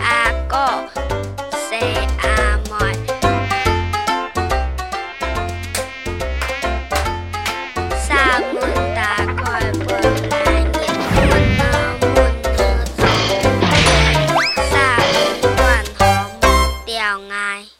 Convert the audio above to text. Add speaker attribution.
Speaker 1: a co c a mọi sa mun ta coi bờ là những con tơ mun thơ sa quan họ một đèo ngài